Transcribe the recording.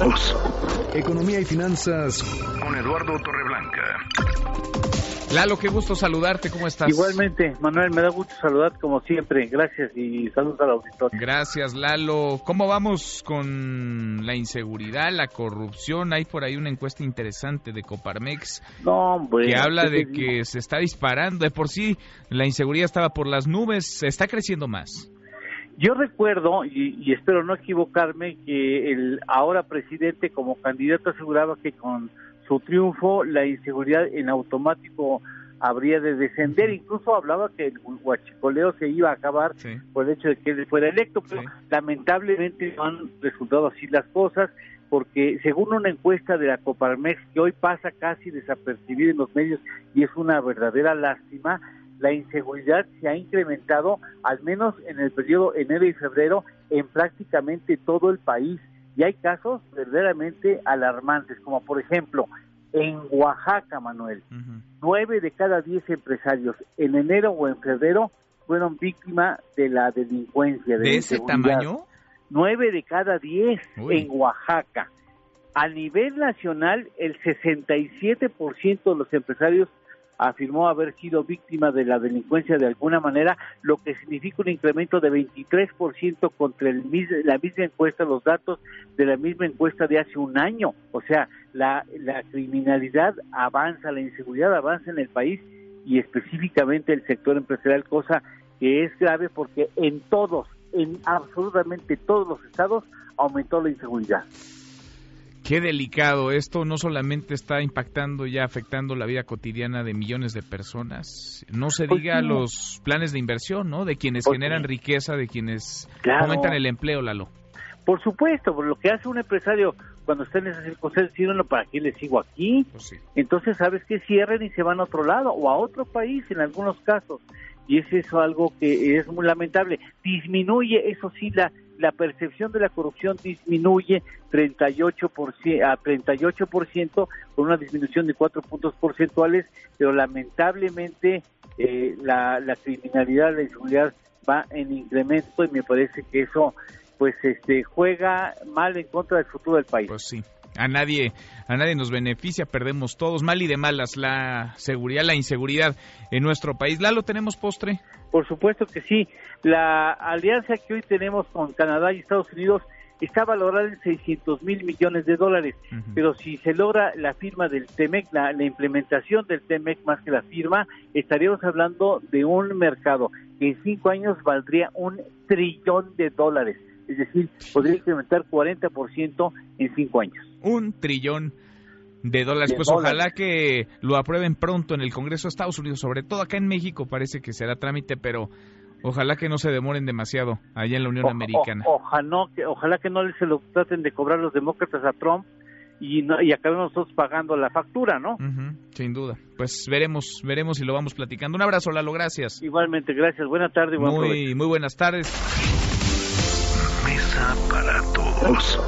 todos. Economía y finanzas con Eduardo Torreblanca. Lalo, qué gusto saludarte, ¿cómo estás? Igualmente, Manuel, me da gusto saludar como siempre. Gracias y saludos al auditorio. Gracias, Lalo. ¿Cómo vamos con la inseguridad, la corrupción? Hay por ahí una encuesta interesante de Coparmex que habla de que se está disparando. De por sí, la inseguridad estaba por las nubes, se está creciendo más. Yo recuerdo, y, y espero no equivocarme, que el ahora presidente como candidato aseguraba que con su triunfo, la inseguridad en automático habría de descender. Incluso hablaba que el huachicoleo se iba a acabar por el hecho de que él fuera electo, pero lamentablemente no han resultado así las cosas, porque según una encuesta de la Coparmex, que hoy pasa casi desapercibida en los medios y es una verdadera lástima, la inseguridad se ha incrementado, al menos en el periodo enero y febrero, en prácticamente todo el país. Y hay casos verdaderamente alarmantes, como por ejemplo en Oaxaca, Manuel, nueve de cada diez empresarios en enero o en febrero fueron víctimas de la delincuencia. ¿De, ese tamaño? Nueve de cada diez en Oaxaca. A nivel nacional, el 67% de los empresarios afirmó haber sido víctima de la delincuencia de alguna manera, lo que significa un incremento de 23% contra el, la misma encuesta, los datos de la misma encuesta de hace un año. O sea, la, la criminalidad avanza, la inseguridad avanza en el país y específicamente el sector empresarial, cosa que es grave porque en todos, en absolutamente todos los estados aumentó la inseguridad. Qué delicado. Esto no solamente está impactando ya afectando la vida cotidiana de millones de personas. No se pues diga los planes de inversión, ¿no? De quienes pues generan riqueza, de quienes aumentan el empleo, Lalo. Por supuesto, por lo que hace un empresario cuando está en esas circunstancias, decir, bueno, ¿para qué le sigo aquí? Pues Entonces, ¿sabes que Cierren y se van a otro lado o a otro país en algunos casos. Y es eso algo que es muy lamentable. Disminuye, eso sí, la, la percepción de la corrupción disminuye 38% a 38% con una disminución de 4 puntos porcentuales, pero lamentablemente eh, la, la criminalidad, la inseguridad va en incremento y me parece que eso pues este juega mal en contra del futuro del país. Pues sí a nadie, a nadie nos beneficia, perdemos todos, mal y de malas, la seguridad, la inseguridad en nuestro país. ¿Lalo, tenemos postre? Por supuesto que sí. La alianza que hoy tenemos con Canadá y Estados Unidos está valorada en 600 mil millones de dólares, pero si se logra la firma del TEMEC, la, la, implementación del TEMEC más que la firma, estaríamos hablando de un mercado que en cinco años valdría un trillón de dólares es decir, podría incrementar 40% en cinco años. Un trillón de dólares. pues ojalá que lo aprueben pronto en el Congreso de Estados Unidos, sobre todo acá en México parece que será trámite, pero ojalá que no se demoren demasiado allá en la Unión Americana. ojalá, que, ojalá que no se lo traten de cobrar los demócratas a Trump y, no, y acabemos nosotros pagando la factura, ¿no? sin duda. Pues veremos, veremos si lo vamos platicando. Un abrazo, Lalo, gracias. Igualmente, gracias. Buena tarde. muy, muy buenas tardes para todos.